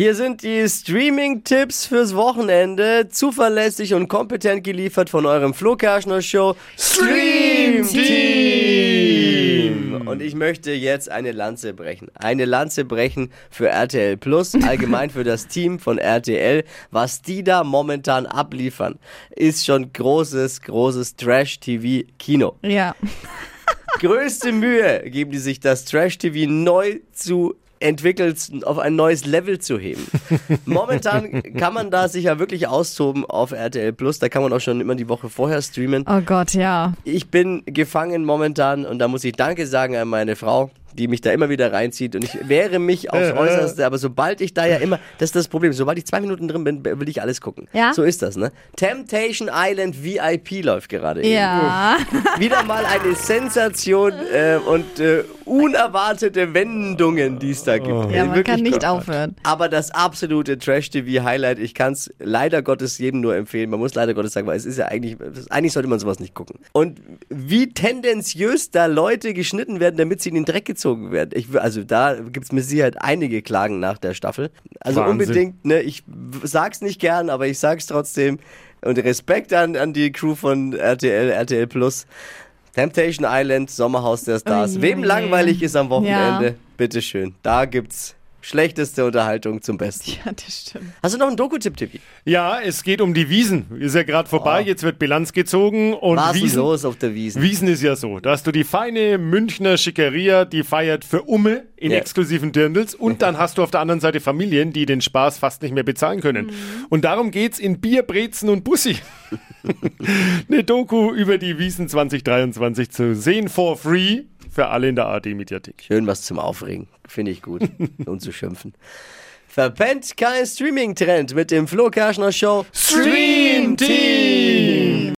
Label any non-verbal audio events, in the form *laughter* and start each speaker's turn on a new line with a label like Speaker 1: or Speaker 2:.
Speaker 1: Hier sind die Streaming-Tipps fürs Wochenende. Zuverlässig und kompetent geliefert von eurem Flo Kerschner Show Stream Team. Und ich möchte jetzt eine Lanze brechen. Eine Lanze brechen für RTL Plus, allgemein für das Team von RTL. Was die da momentan abliefern, ist schon großes, großes Trash-TV-Kino.
Speaker 2: Ja.
Speaker 1: Größte Mühe geben die sich, das Trash-TV neu zu entwickelt, auf ein neues Level zu heben. *laughs* Momentan kann man da sich ja wirklich austoben auf RTL Plus. Da kann man auch schon immer die Woche vorher streamen.
Speaker 2: Oh Gott, ja.
Speaker 1: Ich bin gefangen momentan und da muss ich Danke sagen an meine Frau die mich da immer wieder reinzieht und ich wehre mich *laughs* aufs Äußerste, aber sobald ich da ja immer, das ist das Problem, sobald ich zwei Minuten drin bin, will ich alles gucken.
Speaker 2: Ja?
Speaker 1: So ist das, ne? Temptation Island VIP läuft gerade.
Speaker 2: Ja.
Speaker 1: Irgendwo. Wieder mal eine Sensation äh, und äh, unerwartete Wendungen, die es da gibt.
Speaker 2: Ja, man
Speaker 1: Wirklich
Speaker 2: kann nicht
Speaker 1: Gott.
Speaker 2: aufhören.
Speaker 1: Aber das absolute Trash-TV-Highlight, ich kann es leider Gottes jedem nur empfehlen. Man muss leider Gottes sagen, weil es ist ja eigentlich, eigentlich sollte man sowas nicht gucken. Und wie tendenziös da Leute geschnitten werden, damit sie in den Dreck gezogen werden. Ich, also da gibt es mit Sicherheit einige Klagen nach der Staffel. Also
Speaker 3: Wahnsinn.
Speaker 1: unbedingt, ne, ich sag's nicht gern, aber ich sag's trotzdem. Und Respekt an, an die Crew von RTL, RTL Plus. Temptation Island, Sommerhaus der Stars.
Speaker 2: Ui,
Speaker 1: Wem
Speaker 2: ui,
Speaker 1: langweilig ist am Wochenende,
Speaker 2: Ja.
Speaker 1: bitteschön. Da gibt's schlechteste Unterhaltung zum Besten.
Speaker 2: Ja, das stimmt.
Speaker 1: Hast du noch einen Doku-Tipp, Tippi?
Speaker 3: Ja, es geht um die Wiesen. Ist ja gerade vorbei, jetzt wird Bilanz gezogen und
Speaker 1: Was ist
Speaker 3: Wiesen,
Speaker 1: los auf der Wiesen?
Speaker 3: Wiesen ist ja so. Da hast du die feine Münchner Schickeria, die feiert für Umme in
Speaker 1: Ja.
Speaker 3: exklusiven Dirndls und dann hast du auf der anderen Seite Familien, die den Spaß fast nicht mehr bezahlen können. Und darum geht's in Bier, Brezen und Bussi. *laughs* Eine Doku über die Wiesen 2023 zu sehen for free für alle in der ARD-Mediathek.
Speaker 1: Schön was zum Aufregen. Finde ich gut. *laughs* und zu schimpfen. Verpennt kein Streaming-Trend mit dem Flo Kerschner Show
Speaker 3: Stream Team!